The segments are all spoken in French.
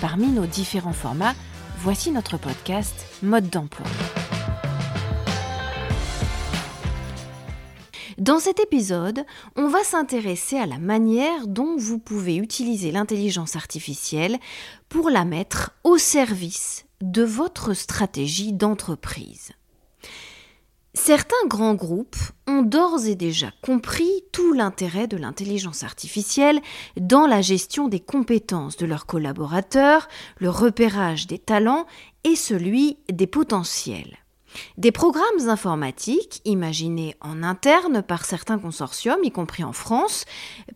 Parmi nos différents formats, voici notre podcast Mode d'emploi. Dans cet épisode, on va s'intéresser à la manière dont vous pouvez utiliser l'intelligence artificielle pour la mettre au service de votre stratégie d'entreprise. Certains grands groupes ont d'ores et déjà compris tout l'intérêt de l'intelligence artificielle dans la gestion des compétences de leurs collaborateurs, le repérage des talents et celui des potentiels. Des programmes informatiques, imaginés en interne par certains consortiums, y compris en France,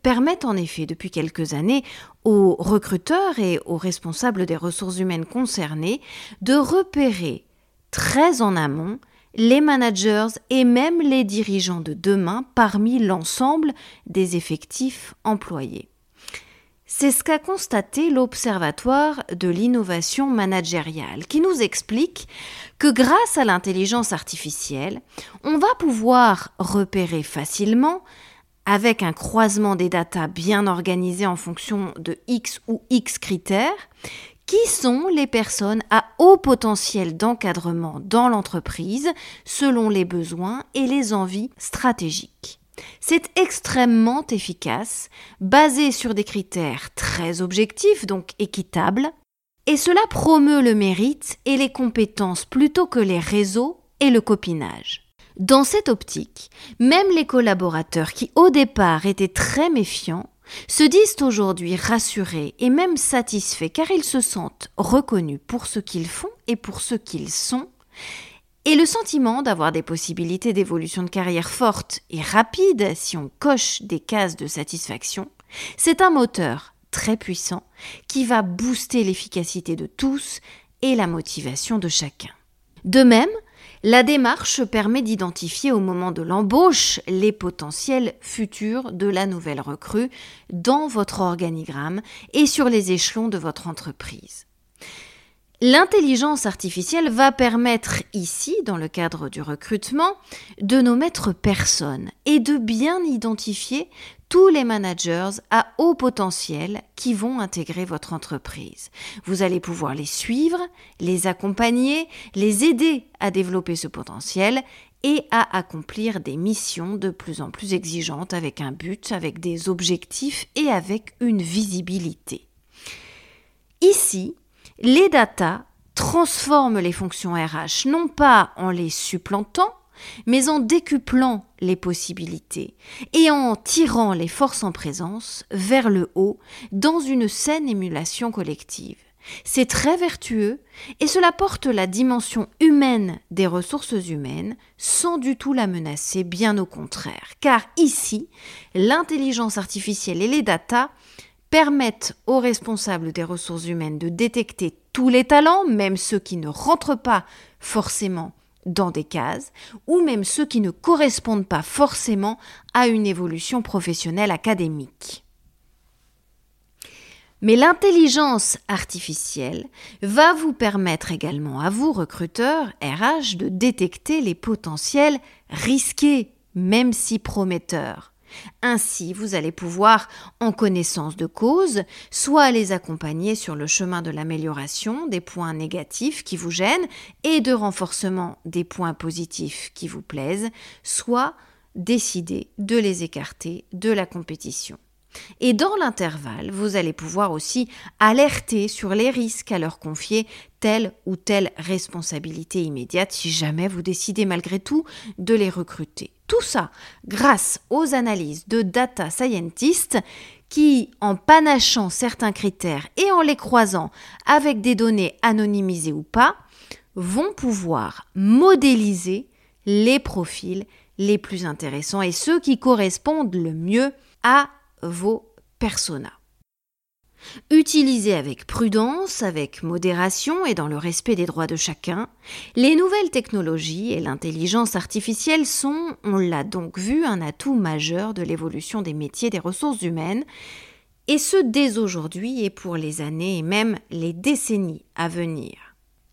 permettent en effet depuis quelques années aux recruteurs et aux responsables des ressources humaines concernés de repérer très en amont les managers et même les dirigeants de demain parmi l'ensemble des effectifs employés. C'est ce qu'a constaté l'Observatoire de l'innovation managériale, qui nous explique que grâce à l'intelligence artificielle, on va pouvoir repérer facilement, avec un croisement des datas bien organisé en fonction de X ou X critères, qui sont les personnes à haut potentiel d'encadrement dans l'entreprise selon les besoins et les envies stratégiques? C'est extrêmement efficace, basé sur des critères très objectifs, donc équitables, et cela promeut le mérite et les compétences plutôt que les réseaux et le copinage. Dans cette optique, même les collaborateurs qui au départ étaient très méfiants se disent aujourd'hui rassurés et même satisfaits car ils se sentent reconnus pour ce qu'ils font et pour ce qu'ils sont, et le sentiment d'avoir des possibilités d'évolution de carrière fortes et rapides si on coche des cases de satisfaction, c'est un moteur très puissant qui va booster l'efficacité de tous et la motivation de chacun. De même, la démarche permet d'identifier au moment de l'embauche les potentiels futurs de la nouvelle recrue dans votre organigramme et sur les échelons de votre entreprise. L'intelligence artificielle va permettre ici, dans le cadre du recrutement, de nos maîtres personnes et de bien identifier tous les managers à haut potentiel qui vont intégrer votre entreprise. Vous allez pouvoir les suivre, les accompagner, les aider à développer ce potentiel et à accomplir des missions de plus en plus exigeantes avec un but, avec des objectifs et avec une visibilité. Ici, les data transforment les fonctions RH non pas en les supplantant, mais en décuplant les possibilités et en tirant les forces en présence vers le haut dans une saine émulation collective. C'est très vertueux et cela porte la dimension humaine des ressources humaines sans du tout la menacer, bien au contraire. Car ici, l'intelligence artificielle et les data permettent aux responsables des ressources humaines de détecter tous les talents, même ceux qui ne rentrent pas forcément dans des cases, ou même ceux qui ne correspondent pas forcément à une évolution professionnelle académique. Mais l'intelligence artificielle va vous permettre également à vous, recruteurs RH, de détecter les potentiels risqués, même si prometteurs. Ainsi, vous allez pouvoir, en connaissance de cause, soit les accompagner sur le chemin de l'amélioration des points négatifs qui vous gênent et de renforcement des points positifs qui vous plaisent, soit décider de les écarter de la compétition. Et dans l'intervalle, vous allez pouvoir aussi alerter sur les risques à leur confier telle ou telle responsabilité immédiate si jamais vous décidez malgré tout de les recruter. Tout ça grâce aux analyses de data scientists qui, en panachant certains critères et en les croisant avec des données anonymisées ou pas, vont pouvoir modéliser les profils les plus intéressants et ceux qui correspondent le mieux à vos personas. Utilisées avec prudence, avec modération et dans le respect des droits de chacun, les nouvelles technologies et l'intelligence artificielle sont, on l'a donc vu, un atout majeur de l'évolution des métiers des ressources humaines, et ce dès aujourd'hui et pour les années et même les décennies à venir.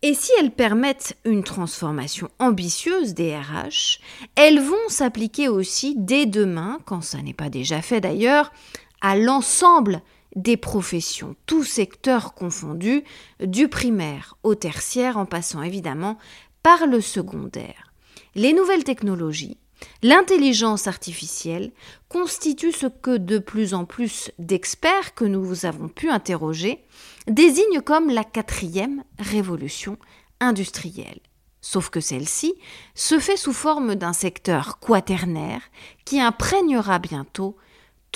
Et si elles permettent une transformation ambitieuse des RH, elles vont s'appliquer aussi dès demain, quand ça n'est pas déjà fait d'ailleurs, à l'ensemble des professions, tous secteurs confondus, du primaire au tertiaire en passant évidemment par le secondaire. Les nouvelles technologies, l'intelligence artificielle constituent ce que de plus en plus d'experts que nous avons pu interroger désignent comme la quatrième révolution industrielle. Sauf que celle-ci se fait sous forme d'un secteur quaternaire qui imprégnera bientôt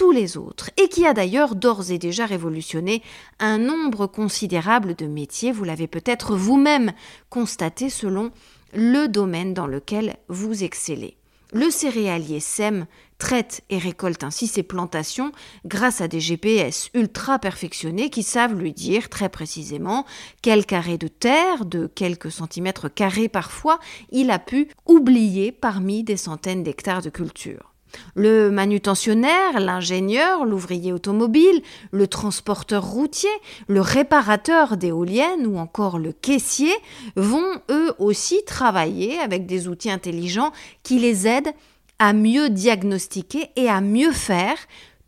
les autres, et qui a d'ailleurs d'ores et déjà révolutionné un nombre considérable de métiers, vous l'avez peut-être vous-même constaté selon le domaine dans lequel vous excellez. Le céréalier sème, traite et récolte ainsi ses plantations grâce à des GPS ultra perfectionnés qui savent lui dire très précisément quel carré de terre, de quelques centimètres carrés parfois, il a pu oublier parmi des centaines d'hectares de culture. Le manutentionnaire, l'ingénieur, l'ouvrier automobile, le transporteur routier, le réparateur d'éoliennes ou encore le caissier vont eux aussi travailler avec des outils intelligents qui les aident à mieux diagnostiquer et à mieux faire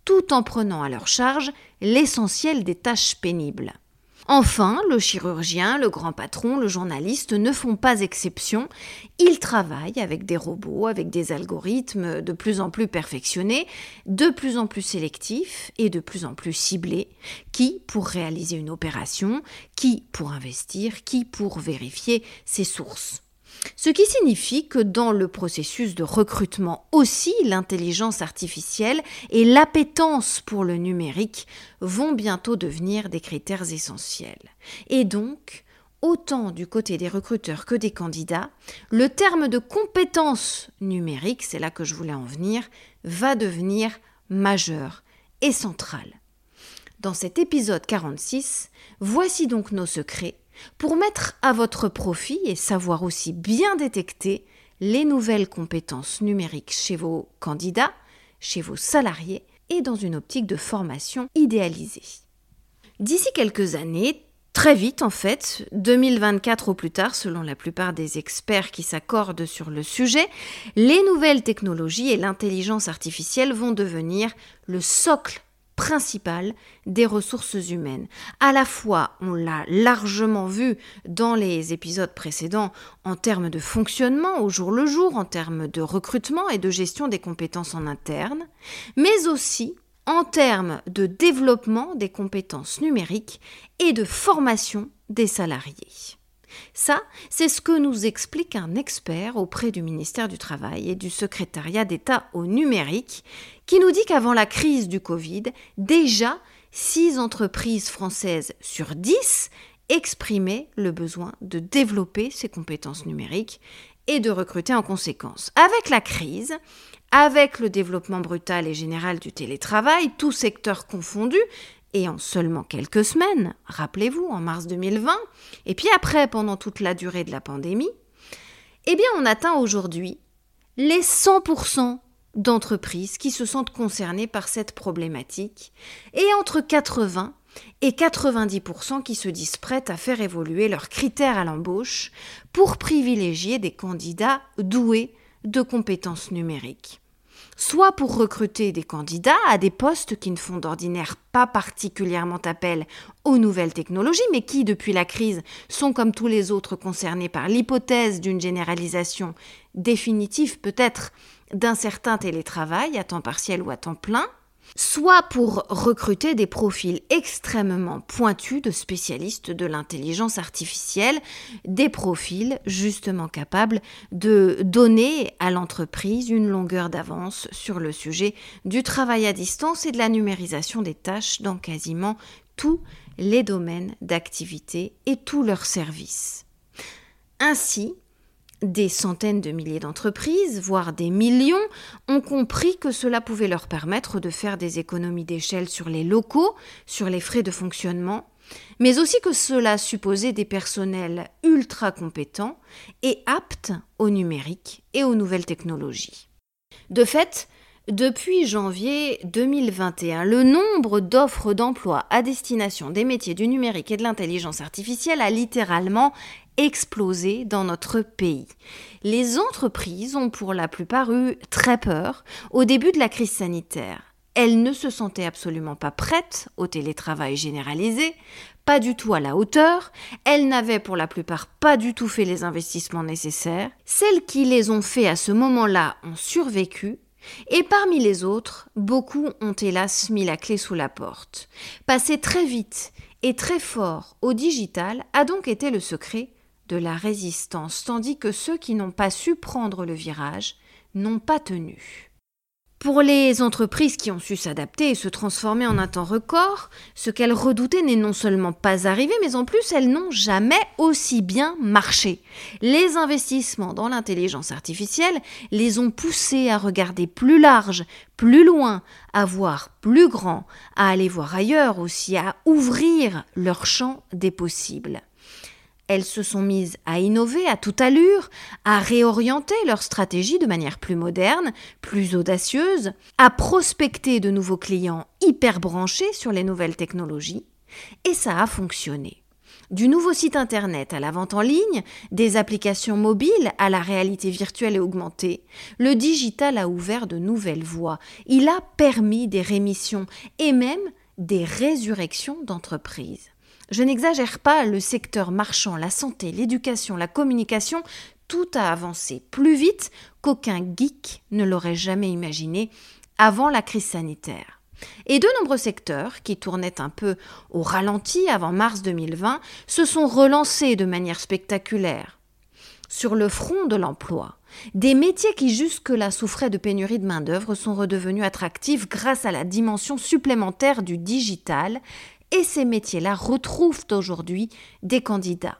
tout en prenant à leur charge l'essentiel des tâches pénibles. Enfin, le chirurgien, le grand patron, le journaliste ne font pas exception. Ils travaillent avec des robots, avec des algorithmes de plus en plus perfectionnés, de plus en plus sélectifs et de plus en plus ciblés, qui pour réaliser une opération, qui pour investir, qui pour vérifier ses sources. Ce qui signifie que dans le processus de recrutement aussi, l'intelligence artificielle et l'appétence pour le numérique vont bientôt devenir des critères essentiels. Et donc, autant du côté des recruteurs que des candidats, le terme de compétence numérique, c'est là que je voulais en venir, va devenir majeur et central. Dans cet épisode 46, voici donc nos secrets pour mettre à votre profit et savoir aussi bien détecter les nouvelles compétences numériques chez vos candidats, chez vos salariés et dans une optique de formation idéalisée. D'ici quelques années, très vite en fait, 2024 au plus tard selon la plupart des experts qui s'accordent sur le sujet, les nouvelles technologies et l'intelligence artificielle vont devenir le socle principale des ressources humaines. À la fois, on l'a largement vu dans les épisodes précédents en termes de fonctionnement au jour le jour, en termes de recrutement et de gestion des compétences en interne, mais aussi en termes de développement des compétences numériques et de formation des salariés. Ça, c'est ce que nous explique un expert auprès du ministère du Travail et du secrétariat d'État au numérique, qui nous dit qu'avant la crise du Covid, déjà 6 entreprises françaises sur 10 exprimaient le besoin de développer ces compétences numériques et de recruter en conséquence. Avec la crise, avec le développement brutal et général du télétravail, tout secteur confondu, et en seulement quelques semaines, rappelez-vous, en mars 2020, et puis après, pendant toute la durée de la pandémie, eh bien, on atteint aujourd'hui les 100% d'entreprises qui se sentent concernées par cette problématique, et entre 80 et 90% qui se disent prêtes à faire évoluer leurs critères à l'embauche pour privilégier des candidats doués de compétences numériques soit pour recruter des candidats à des postes qui ne font d'ordinaire pas particulièrement appel aux nouvelles technologies, mais qui, depuis la crise, sont comme tous les autres concernés par l'hypothèse d'une généralisation définitive peut-être d'un certain télétravail à temps partiel ou à temps plein, soit pour recruter des profils extrêmement pointus de spécialistes de l'intelligence artificielle, des profils justement capables de donner à l'entreprise une longueur d'avance sur le sujet du travail à distance et de la numérisation des tâches dans quasiment tous les domaines d'activité et tous leurs services. Ainsi, des centaines de milliers d'entreprises, voire des millions, ont compris que cela pouvait leur permettre de faire des économies d'échelle sur les locaux, sur les frais de fonctionnement, mais aussi que cela supposait des personnels ultra compétents et aptes au numérique et aux nouvelles technologies. De fait, depuis janvier 2021, le nombre d'offres d'emploi à destination des métiers du numérique et de l'intelligence artificielle a littéralement explosé dans notre pays. Les entreprises ont pour la plupart eu très peur au début de la crise sanitaire. Elles ne se sentaient absolument pas prêtes au télétravail généralisé, pas du tout à la hauteur, elles n'avaient pour la plupart pas du tout fait les investissements nécessaires, celles qui les ont fait à ce moment-là ont survécu, et parmi les autres, beaucoup ont hélas mis la clé sous la porte. Passer très vite et très fort au digital a donc été le secret de la résistance, tandis que ceux qui n'ont pas su prendre le virage n'ont pas tenu. Pour les entreprises qui ont su s'adapter et se transformer en un temps record, ce qu'elles redoutaient n'est non seulement pas arrivé, mais en plus elles n'ont jamais aussi bien marché. Les investissements dans l'intelligence artificielle les ont poussées à regarder plus large, plus loin, à voir plus grand, à aller voir ailleurs aussi, à ouvrir leur champ des possibles. Elles se sont mises à innover à toute allure, à réorienter leur stratégie de manière plus moderne, plus audacieuse, à prospecter de nouveaux clients hyper branchés sur les nouvelles technologies. Et ça a fonctionné. Du nouveau site internet à la vente en ligne, des applications mobiles à la réalité virtuelle et augmentée, le digital a ouvert de nouvelles voies. Il a permis des rémissions et même des résurrections d'entreprises. Je n'exagère pas, le secteur marchand, la santé, l'éducation, la communication, tout a avancé plus vite qu'aucun geek ne l'aurait jamais imaginé avant la crise sanitaire. Et de nombreux secteurs, qui tournaient un peu au ralenti avant mars 2020, se sont relancés de manière spectaculaire. Sur le front de l'emploi, des métiers qui jusque-là souffraient de pénurie de main-d'œuvre sont redevenus attractifs grâce à la dimension supplémentaire du digital et ces métiers-là retrouvent aujourd'hui des candidats.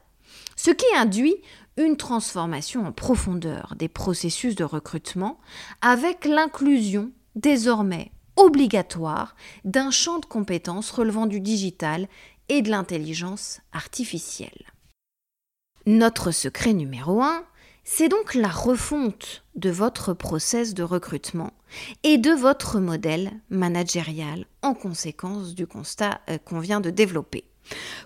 Ce qui induit une transformation en profondeur des processus de recrutement avec l'inclusion désormais obligatoire d'un champ de compétences relevant du digital et de l'intelligence artificielle. Notre secret numéro 1, c'est donc la refonte de votre process de recrutement et de votre modèle managérial en conséquence du constat euh, qu'on vient de développer.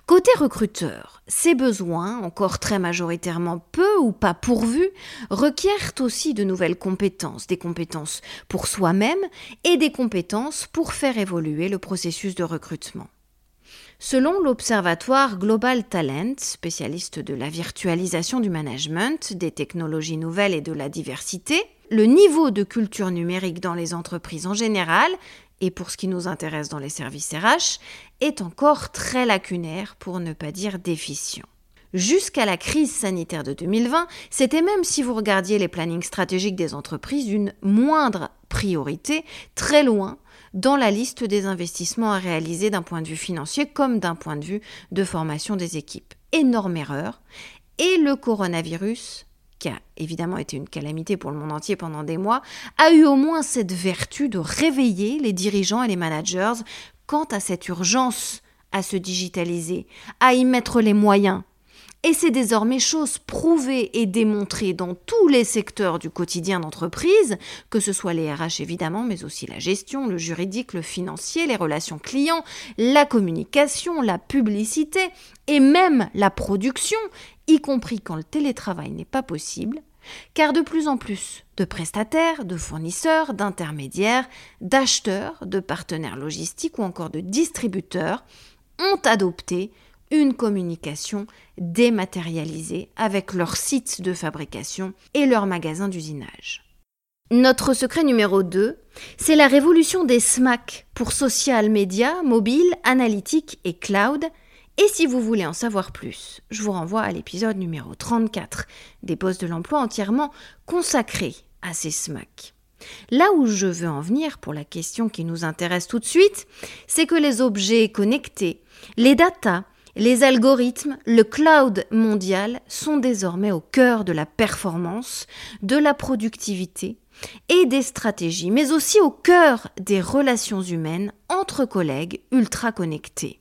Côté recruteur, ces besoins, encore très majoritairement peu ou pas pourvus, requièrent aussi de nouvelles compétences, des compétences pour soi-même et des compétences pour faire évoluer le processus de recrutement. Selon l'Observatoire Global Talent, spécialiste de la virtualisation du management, des technologies nouvelles et de la diversité, le niveau de culture numérique dans les entreprises en général, et pour ce qui nous intéresse dans les services RH, est encore très lacunaire, pour ne pas dire déficient. Jusqu'à la crise sanitaire de 2020, c'était même si vous regardiez les plannings stratégiques des entreprises une moindre priorité, très loin dans la liste des investissements à réaliser d'un point de vue financier comme d'un point de vue de formation des équipes. Énorme erreur. Et le coronavirus, qui a évidemment été une calamité pour le monde entier pendant des mois, a eu au moins cette vertu de réveiller les dirigeants et les managers quant à cette urgence à se digitaliser, à y mettre les moyens et c'est désormais chose prouvée et démontrée dans tous les secteurs du quotidien d'entreprise, que ce soit les RH évidemment, mais aussi la gestion, le juridique, le financier, les relations clients, la communication, la publicité et même la production, y compris quand le télétravail n'est pas possible, car de plus en plus de prestataires, de fournisseurs, d'intermédiaires, d'acheteurs, de partenaires logistiques ou encore de distributeurs ont adopté une communication dématérialisée avec leurs sites de fabrication et leurs magasins d'usinage. Notre secret numéro 2, c'est la révolution des SMAC pour social media, mobile, analytique et cloud. Et si vous voulez en savoir plus, je vous renvoie à l'épisode numéro 34 des postes de l'emploi entièrement consacré à ces SMAC. Là où je veux en venir pour la question qui nous intéresse tout de suite, c'est que les objets connectés, les datas Les algorithmes, le cloud mondial sont désormais au cœur de la performance, de la productivité et des stratégies, mais aussi au cœur des relations humaines entre collègues ultra connectés.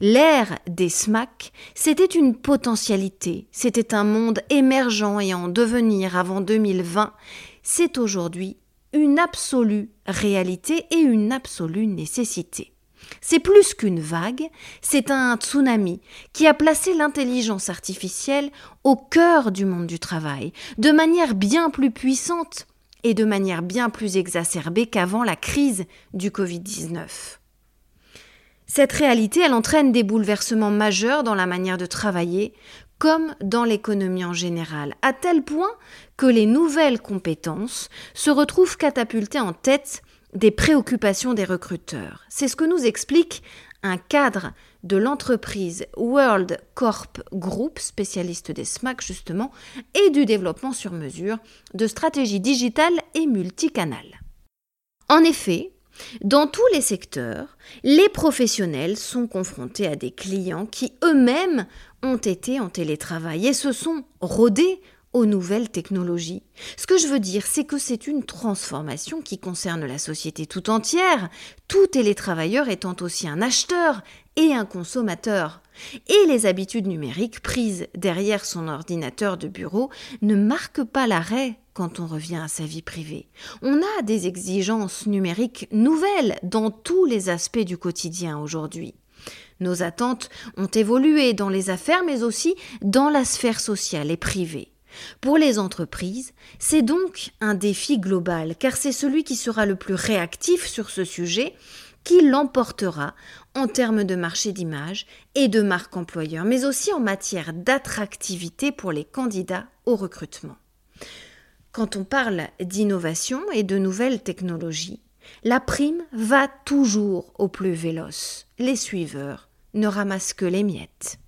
L'ère des SMAC, c'était une potentialité, c'était un monde émergent et en devenir avant 2020, c'est aujourd'hui une absolue réalité et une absolue nécessité. C'est plus qu'une vague, c'est un tsunami qui a placé l'intelligence artificielle au cœur du monde du travail, de manière bien plus puissante et de manière bien plus exacerbée qu'avant la crise du Covid-19. Cette réalité, elle entraîne des bouleversements majeurs dans la manière de travailler, comme dans l'économie en général, à tel point que les nouvelles compétences se retrouvent catapultées en tête des préoccupations des recruteurs. C'est ce que nous explique un cadre de l'entreprise World Corp Group, spécialiste des SMAC justement, et du développement sur mesure de stratégies digitales et multicanales. En effet, dans tous les secteurs, les professionnels sont confrontés à des clients qui eux-mêmes ont été en télétravail et se sont rodés aux nouvelles technologies. Ce que je veux dire, c'est que c'est une transformation qui concerne la société tout entière, tout télétravailleur étant aussi un acheteur et un consommateur. Et les habitudes numériques prises derrière son ordinateur de bureau ne marquent pas l'arrêt quand on revient à sa vie privée. On a des exigences numériques nouvelles dans tous les aspects du quotidien aujourd'hui. Nos attentes ont évolué dans les affaires mais aussi dans la sphère sociale et privée. Pour les entreprises, c'est donc un défi global, car c'est celui qui sera le plus réactif sur ce sujet qui l'emportera en termes de marché d'image et de marque employeur, mais aussi en matière d'attractivité pour les candidats au recrutement. Quand on parle d'innovation et de nouvelles technologies, la prime va toujours au plus véloce. Les suiveurs ne ramassent que les miettes.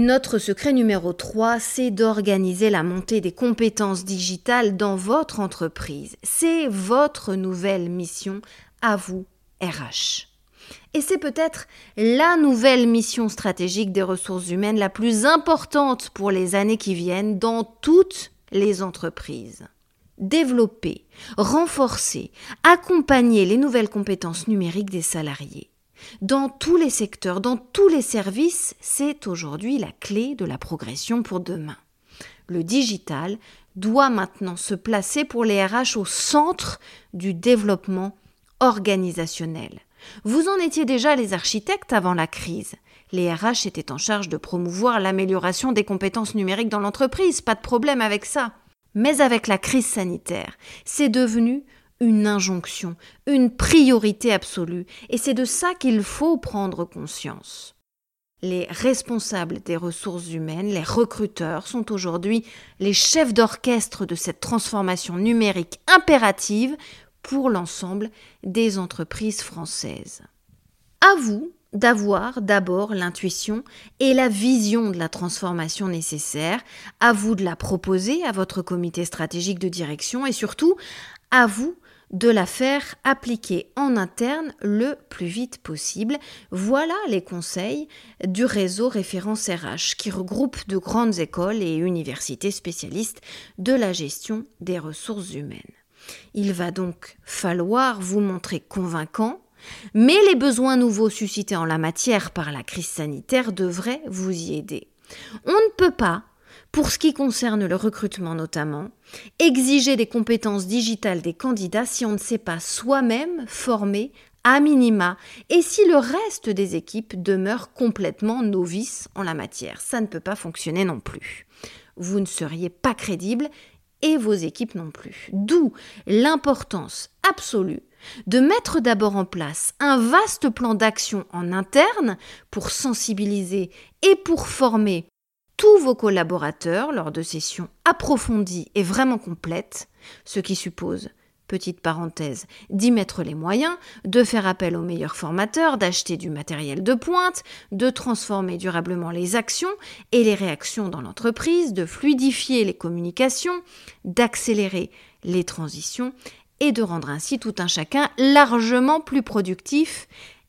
Notre secret numéro 3, c'est d'organiser la montée des compétences digitales dans votre entreprise. C'est votre nouvelle mission à vous, RH. Et c'est peut-être la nouvelle mission stratégique des ressources humaines la plus importante pour les années qui viennent dans toutes les entreprises. Développer, renforcer, accompagner les nouvelles compétences numériques des salariés dans tous les secteurs, dans tous les services, c'est aujourd'hui la clé de la progression pour demain. Le digital doit maintenant se placer pour les RH au centre du développement organisationnel. Vous en étiez déjà les architectes avant la crise. Les RH étaient en charge de promouvoir l'amélioration des compétences numériques dans l'entreprise, pas de problème avec ça. Mais avec la crise sanitaire, c'est devenu une injonction, une priorité absolue, et c'est de ça qu'il faut prendre conscience. Les responsables des ressources humaines, les recruteurs, sont aujourd'hui les chefs d'orchestre de cette transformation numérique impérative pour l'ensemble des entreprises françaises. À vous d'avoir d'abord l'intuition et la vision de la transformation nécessaire, à vous de la proposer à votre comité stratégique de direction et surtout à vous de la faire appliquer en interne le plus vite possible. Voilà les conseils du réseau Référence RH qui regroupe de grandes écoles et universités spécialistes de la gestion des ressources humaines. Il va donc falloir vous montrer convaincant, mais les besoins nouveaux suscités en la matière par la crise sanitaire devraient vous y aider. On ne peut pas pour ce qui concerne le recrutement notamment, exiger des compétences digitales des candidats si on ne sait pas soi-même former à minima et si le reste des équipes demeure complètement novice en la matière. Ça ne peut pas fonctionner non plus. Vous ne seriez pas crédible et vos équipes non plus. D'où l'importance absolue de mettre d'abord en place un vaste plan d'action en interne pour sensibiliser et pour former tous vos collaborateurs lors de sessions approfondies et vraiment complètes, ce qui suppose, petite parenthèse, d'y mettre les moyens, de faire appel aux meilleurs formateurs, d'acheter du matériel de pointe, de transformer durablement les actions et les réactions dans l'entreprise, de fluidifier les communications, d'accélérer les transitions et de rendre ainsi tout un chacun largement plus productif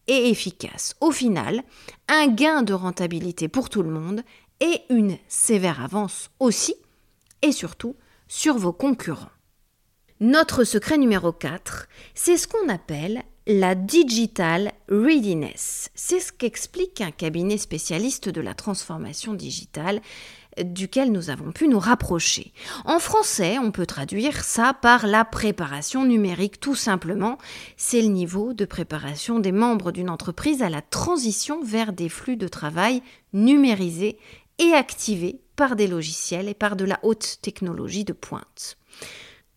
et efficace. Au final, un gain de rentabilité pour tout le monde et une sévère avance aussi, et surtout sur vos concurrents. Notre secret numéro 4, c'est ce qu'on appelle la digital readiness. C'est ce qu'explique un cabinet spécialiste de la transformation digitale duquel nous avons pu nous rapprocher. En français, on peut traduire ça par la préparation numérique tout simplement. C'est le niveau de préparation des membres d'une entreprise à la transition vers des flux de travail numérisés et activés par des logiciels et par de la haute technologie de pointe.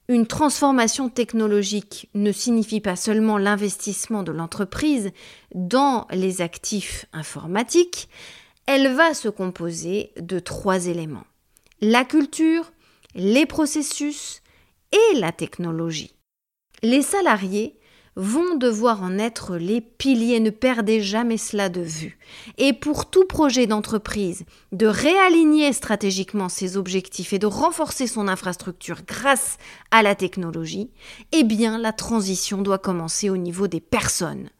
Une transformation technologique ne signifie pas seulement l'investissement de l'entreprise dans les actifs informatiques, elle va se composer de trois éléments. La culture, les processus et la technologie. Les salariés vont devoir en être les piliers, ne perdez jamais cela de vue. Et pour tout projet d'entreprise, de réaligner stratégiquement ses objectifs et de renforcer son infrastructure grâce à la technologie, eh bien la transition doit commencer au niveau des personnes.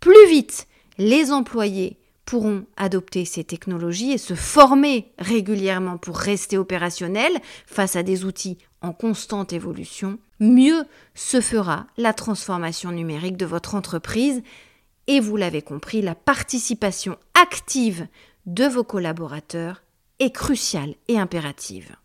Plus vite les employés pourront adopter ces technologies et se former régulièrement pour rester opérationnels face à des outils en constante évolution, mieux se fera la transformation numérique de votre entreprise et vous l'avez compris, la participation active de vos collaborateurs est cruciale et impérative.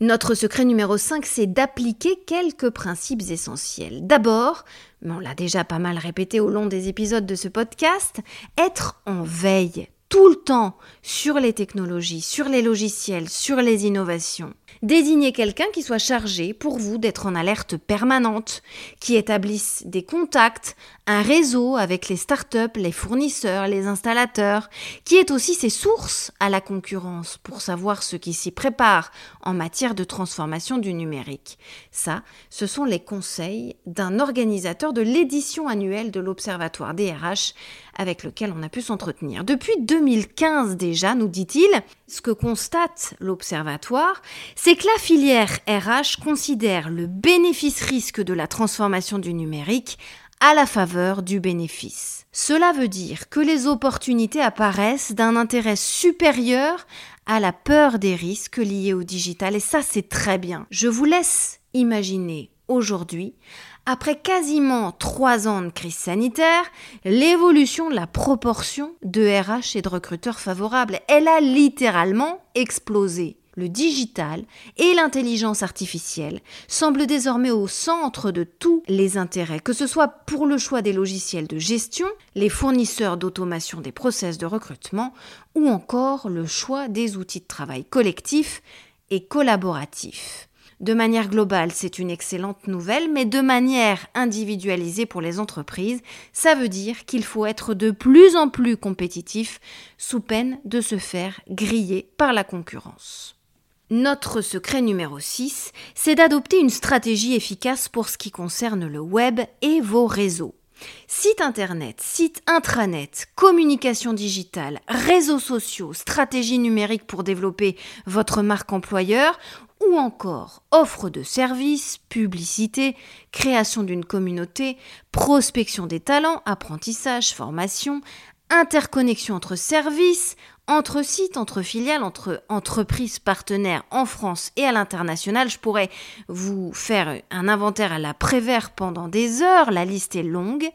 Notre secret numéro 5, c'est d'appliquer quelques principes essentiels. D'abord, mais on l'a déjà pas mal répété au long des épisodes de ce podcast, être en veille tout le temps sur les technologies, sur les logiciels, sur les innovations. Désignez quelqu'un qui soit chargé pour vous d'être en alerte permanente, qui établisse des contacts, un réseau avec les startups, les fournisseurs, les installateurs, qui est aussi ses sources à la concurrence pour savoir ce qui s'y prépare en matière de transformation du numérique. Ça, ce sont les conseils d'un organisateur de l'édition annuelle de l'Observatoire DRH avec lequel on a pu s'entretenir. Depuis 2015 déjà, nous dit-il, ce que constate l'Observatoire, c'est que la filière RH considère le bénéfice-risque de la transformation du numérique à la faveur du bénéfice. Cela veut dire que les opportunités apparaissent d'un intérêt supérieur à la peur des risques liés au digital et ça c'est très bien. Je vous laisse imaginer aujourd'hui après quasiment trois ans de crise sanitaire, l'évolution de la proportion de RH et de recruteurs favorables, elle a littéralement explosé. Le digital et l'intelligence artificielle semblent désormais au centre de tous les intérêts, que ce soit pour le choix des logiciels de gestion, les fournisseurs d'automation des process de recrutement ou encore le choix des outils de travail collectif et collaboratif. De manière globale, c'est une excellente nouvelle, mais de manière individualisée pour les entreprises, ça veut dire qu'il faut être de plus en plus compétitif sous peine de se faire griller par la concurrence. Notre secret numéro 6, c'est d'adopter une stratégie efficace pour ce qui concerne le web et vos réseaux. Site internet, site intranet, communication digitale, réseaux sociaux, stratégie numérique pour développer votre marque employeur ou encore offre de services, publicité, création d'une communauté, prospection des talents, apprentissage, formation, interconnexion entre services, entre sites, entre filiales, entre entreprises partenaires en France et à l'international. Je pourrais vous faire un inventaire à la Prévert pendant des heures, la liste est longue.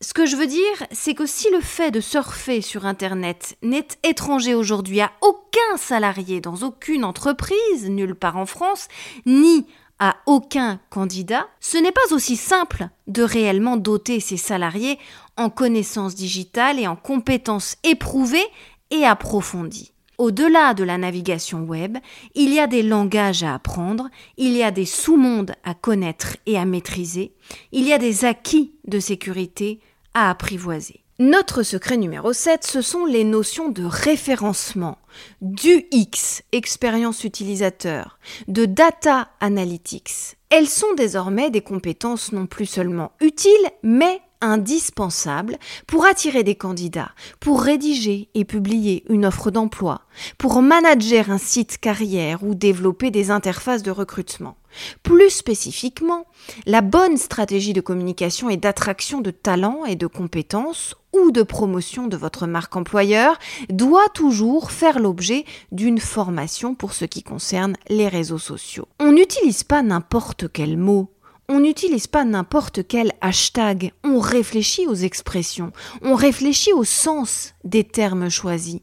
Ce que je veux dire, c'est que si le fait de surfer sur Internet n'est étranger aujourd'hui à aucun salarié dans aucune entreprise, nulle part en France, ni à aucun candidat, ce n'est pas aussi simple de réellement doter ses salariés en connaissances digitales et en compétences éprouvées et approfondie. Au-delà de la navigation web, il y a des langages à apprendre, il y a des sous-mondes à connaître et à maîtriser, il y a des acquis de sécurité à apprivoiser. Notre secret numéro 7, ce sont les notions de référencement, du X, expérience utilisateur, de data analytics. Elles sont désormais des compétences non plus seulement utiles, mais indispensable pour attirer des candidats, pour rédiger et publier une offre d'emploi, pour manager un site carrière ou développer des interfaces de recrutement. Plus spécifiquement, la bonne stratégie de communication et d'attraction de talents et de compétences ou de promotion de votre marque employeur doit toujours faire l'objet d'une formation pour ce qui concerne les réseaux sociaux. On n'utilise pas n'importe quel mot on n'utilise pas n'importe quel hashtag, on réfléchit aux expressions, on réfléchit au sens des termes choisis.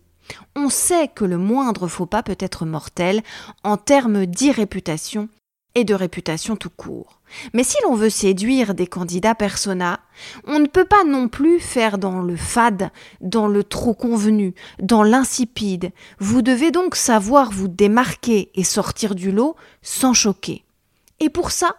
On sait que le moindre faux pas peut être mortel en termes d'irréputation et de réputation tout court. Mais si l'on veut séduire des candidats persona, on ne peut pas non plus faire dans le fade, dans le trop convenu, dans l'insipide. Vous devez donc savoir vous démarquer et sortir du lot sans choquer. Et pour ça,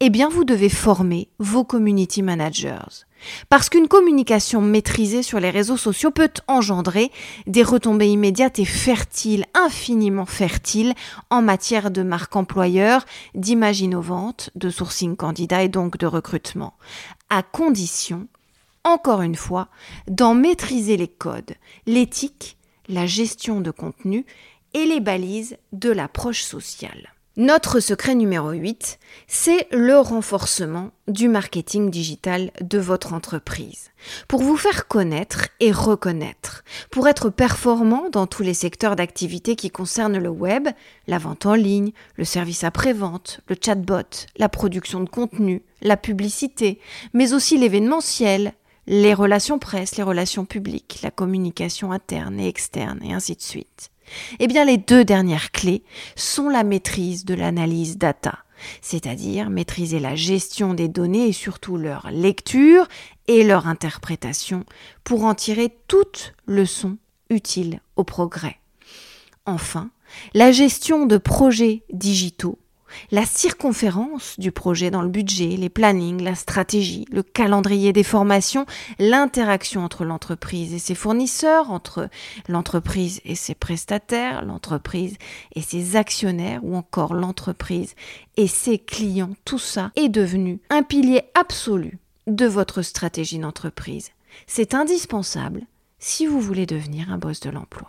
eh bien vous devez former vos community managers. Parce qu'une communication maîtrisée sur les réseaux sociaux peut engendrer des retombées immédiates et fertiles, infiniment fertiles, en matière de marque employeur, d'image innovante, de sourcing candidat et donc de recrutement. À condition, encore une fois, d'en maîtriser les codes, l'éthique, la gestion de contenu et les balises de l'approche sociale. Notre secret numéro 8, c'est le renforcement du marketing digital de votre entreprise. Pour vous faire connaître et reconnaître, pour être performant dans tous les secteurs d'activité qui concernent le web, la vente en ligne, le service après-vente, le chatbot, la production de contenu, la publicité, mais aussi l'événementiel, les relations presse, les relations publiques, la communication interne et externe, et ainsi de suite. Eh bien, les deux dernières clés sont la maîtrise de l'analyse data, c'est-à-dire maîtriser la gestion des données et surtout leur lecture et leur interprétation pour en tirer toute leçon utile au progrès. Enfin, la gestion de projets digitaux la circonférence du projet dans le budget, les plannings, la stratégie, le calendrier des formations, l'interaction entre l'entreprise et ses fournisseurs, entre l'entreprise et ses prestataires, l'entreprise et ses actionnaires ou encore l'entreprise et ses clients, tout ça est devenu un pilier absolu de votre stratégie d'entreprise. C'est indispensable si vous voulez devenir un boss de l'emploi.